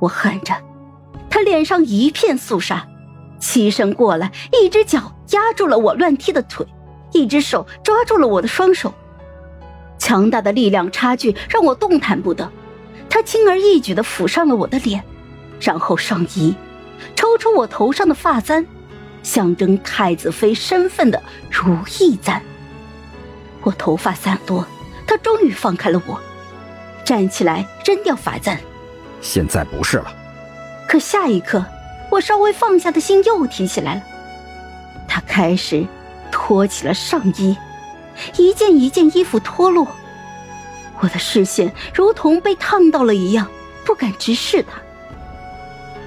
我喊着，他脸上一片肃杀，起身过来，一只脚压住了我乱踢的腿，一只手抓住了我的双手。强大的力量差距让我动弹不得，他轻而易举地抚上了我的脸，然后上衣，抽出我头上的发簪，象征太子妃身份的如意簪。我头发散落，他终于放开了我，站起来扔掉发簪。现在不是了。可下一刻，我稍微放下的心又提起来了。他开始脱起了上衣。一件一件衣服脱落，我的视线如同被烫到了一样，不敢直视他。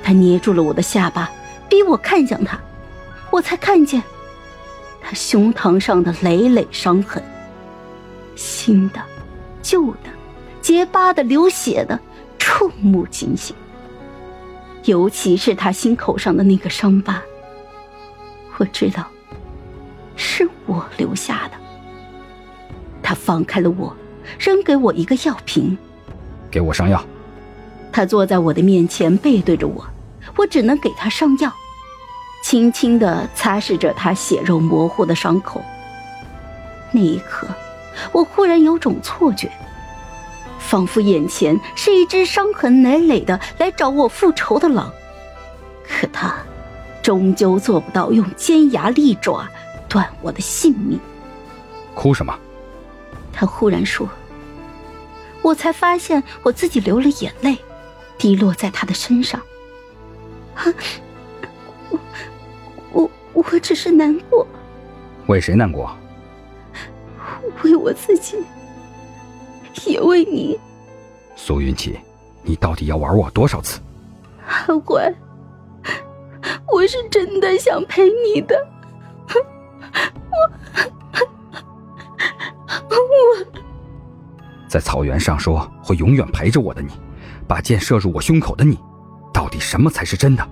他捏住了我的下巴，逼我看向他，我才看见他胸膛上的累累伤痕，新的、旧的、结疤的、流血的，触目惊心。尤其是他心口上的那个伤疤，我知道是我留下的。他放开了我，扔给我一个药瓶，给我上药。他坐在我的面前，背对着我，我只能给他上药，轻轻的擦拭着他血肉模糊的伤口。那一刻，我忽然有种错觉，仿佛眼前是一只伤痕累累的来找我复仇的狼，可他终究做不到用尖牙利爪断我的性命。哭什么？他忽然说：“我才发现我自己流了眼泪，滴落在他的身上。我我我只是难过。为谁难过？为我自己，也为你。苏云奇，你到底要玩我多少次？阿欢，我是真的想陪你的。”我我在草原上说会永远陪着我的你，把箭射入我胸口的你，到底什么才是真的？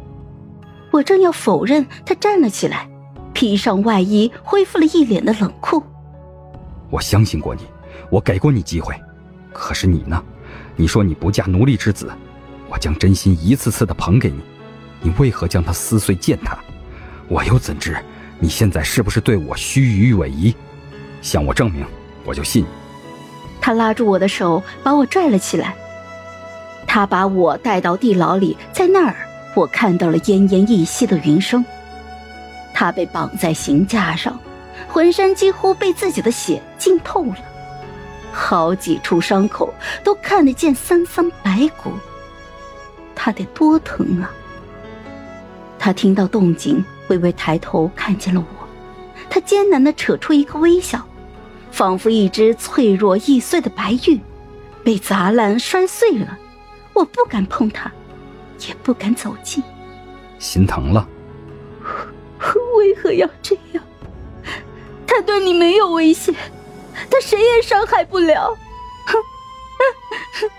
我正要否认，他站了起来，披上外衣，恢复了一脸的冷酷。我相信过你，我给过你机会，可是你呢？你说你不嫁奴隶之子，我将真心一次次的捧给你，你为何将它撕碎践踏？我又怎知你现在是不是对我虚与委蛇？向我证明，我就信你。他拉住我的手，把我拽了起来。他把我带到地牢里，在那儿，我看到了奄奄一息的云生。他被绑在刑架上，浑身几乎被自己的血浸透了，好几处伤口都看得见三三白骨。他得多疼啊！他听到动静，微微抬头看见了我，他艰难的扯出一个微笑。仿佛一只脆弱易碎的白玉，被砸烂摔碎了。我不敢碰它，也不敢走近。心疼了？为何要这样？他对你没有威胁，谁也伤害不了。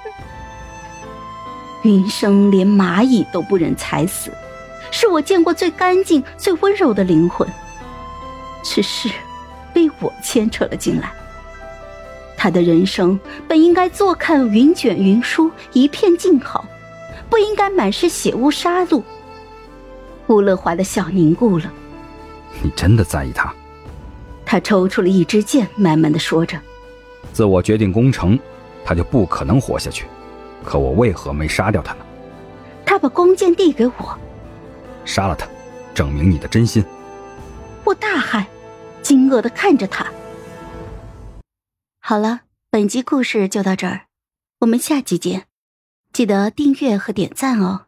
云生连蚂蚁都不忍踩死，是我见过最干净、最温柔的灵魂。只是。被我牵扯了进来。他的人生本应该坐看云卷云舒，一片静好，不应该满是血污杀戮。吴乐华的笑凝固了。你真的在意他？他抽出了一支箭，慢慢的说着：“自我决定攻城，他就不可能活下去。可我为何没杀掉他呢？”他把弓箭递给我。杀了他，证明你的真心。我大喊。惊愕的看着他。好了，本集故事就到这儿，我们下集见，记得订阅和点赞哦。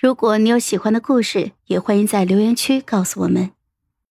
如果你有喜欢的故事，也欢迎在留言区告诉我们。